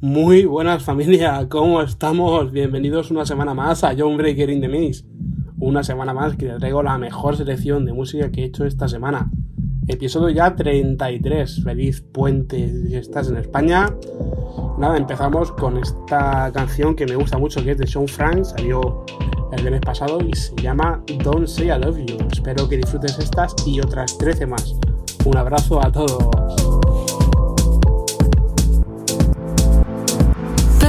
Muy buenas familia, ¿cómo estamos? Bienvenidos una semana más a John Breaker in the Mix. Una semana más que te traigo la mejor selección de música que he hecho esta semana. Episodio ya 33. Feliz puente si estás en España. Nada, empezamos con esta canción que me gusta mucho, que es de Sean Frank. Salió el viernes pasado y se llama Don't Say I Love You. Espero que disfrutes estas y otras 13 más. Un abrazo a todos.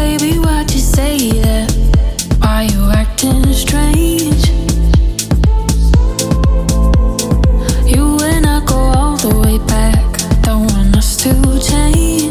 Baby, why'd you say that? Why you acting strange? You and I go all the way back. Don't want us to change.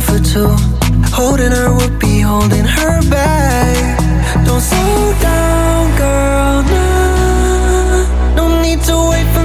for two. Holding her would be holding her back. Don't slow down, girl. Nah. No need to wait for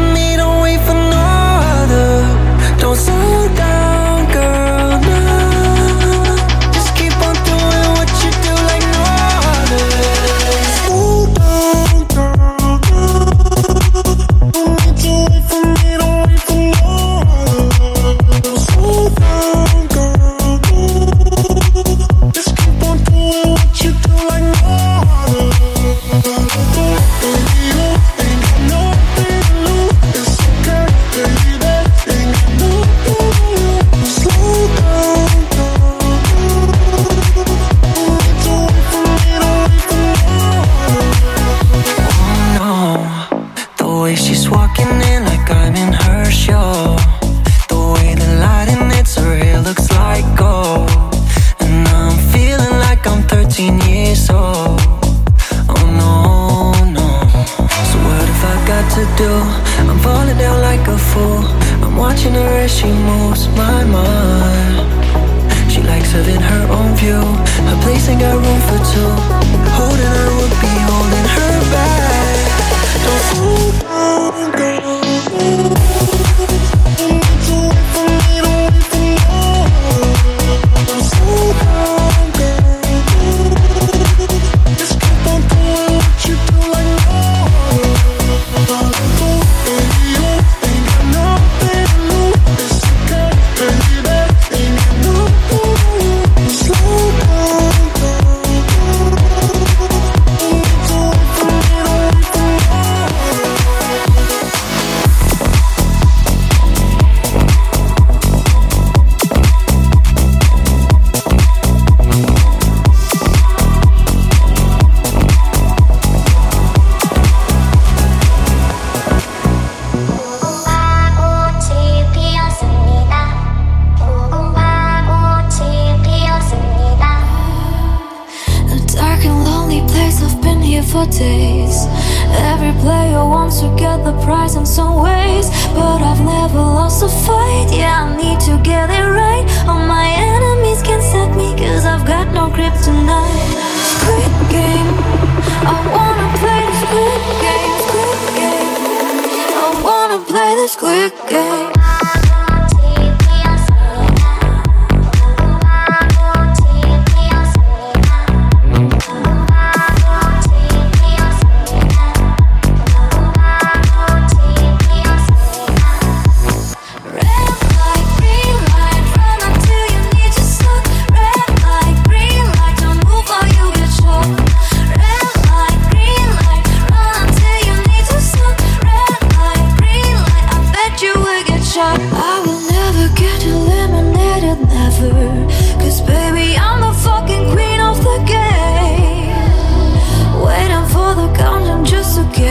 es quick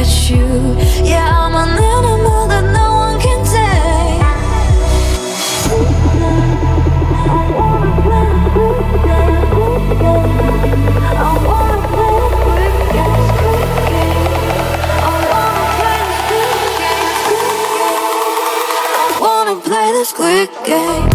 you. Yeah, I'm an animal that no one can. I wanna play quick game. I wanna play quick game. I wanna play this quick game.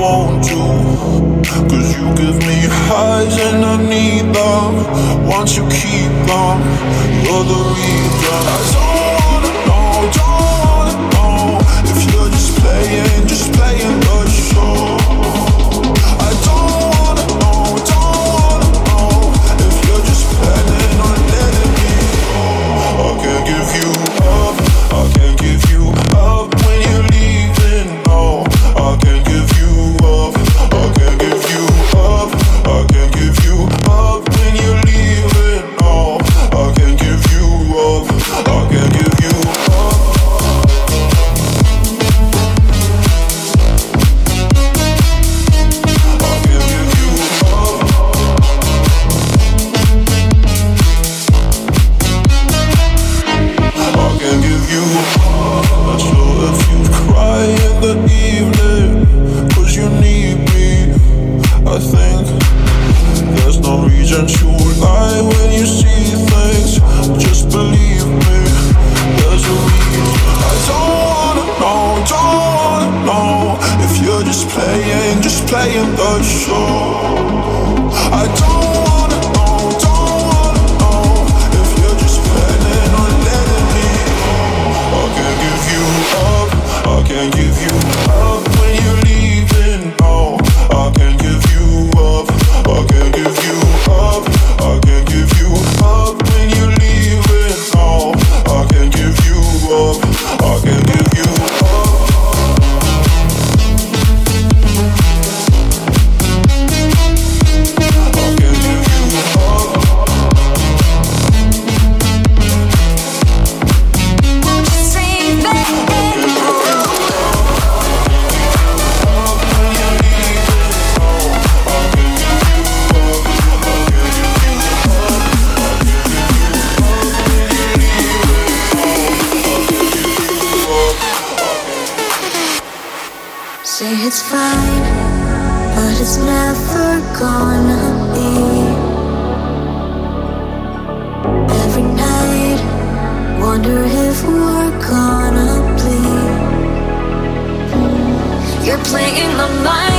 want you. Cause you give me highs and I need them. Once you keep them, you're the reason. it's fine, but it's never gonna be. Every night, wonder if we're gonna bleed. You're playing my mind.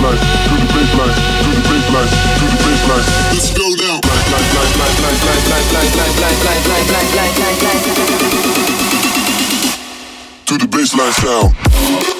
to the baseline, to to the baseline sound.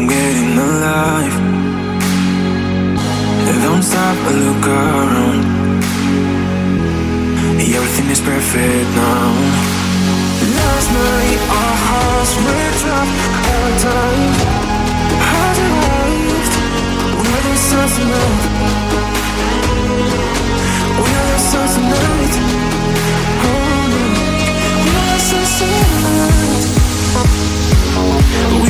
I'm getting alive. I don't stop, I look around. Everything is perfect now. Last night our hearts were trapped out of time. Had arrived where the sun's tonight. Where the sun's tonight. Oh, where the sun's tonight. We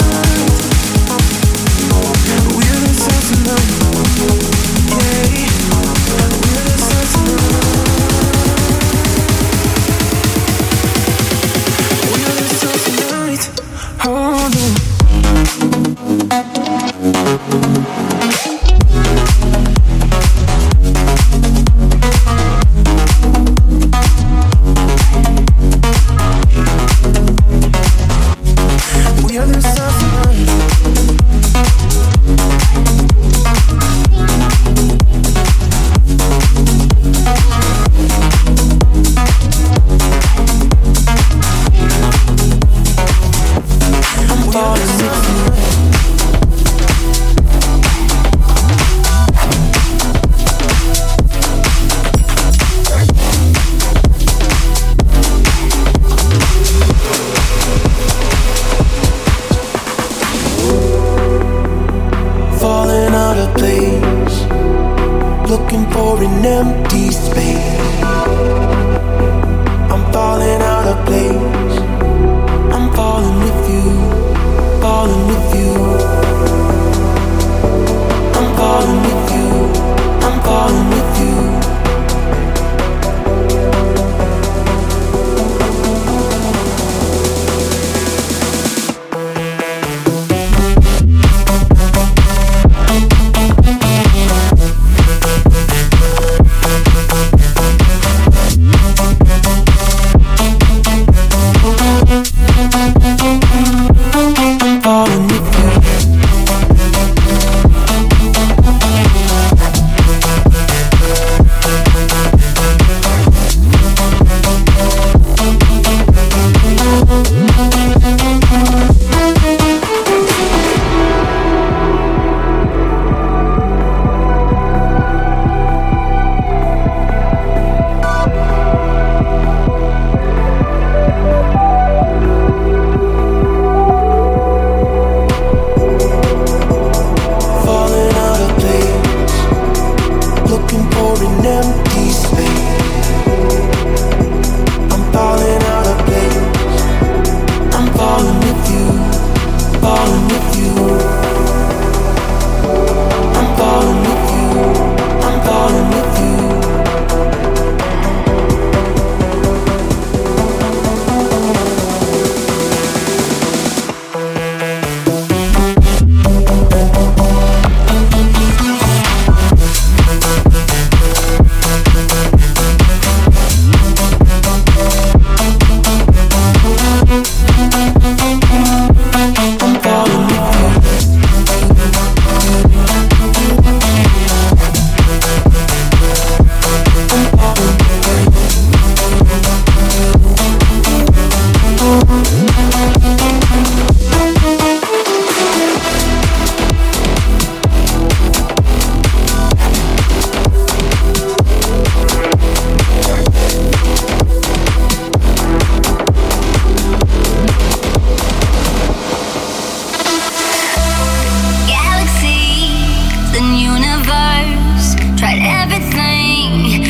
everything.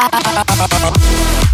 ハハハハ!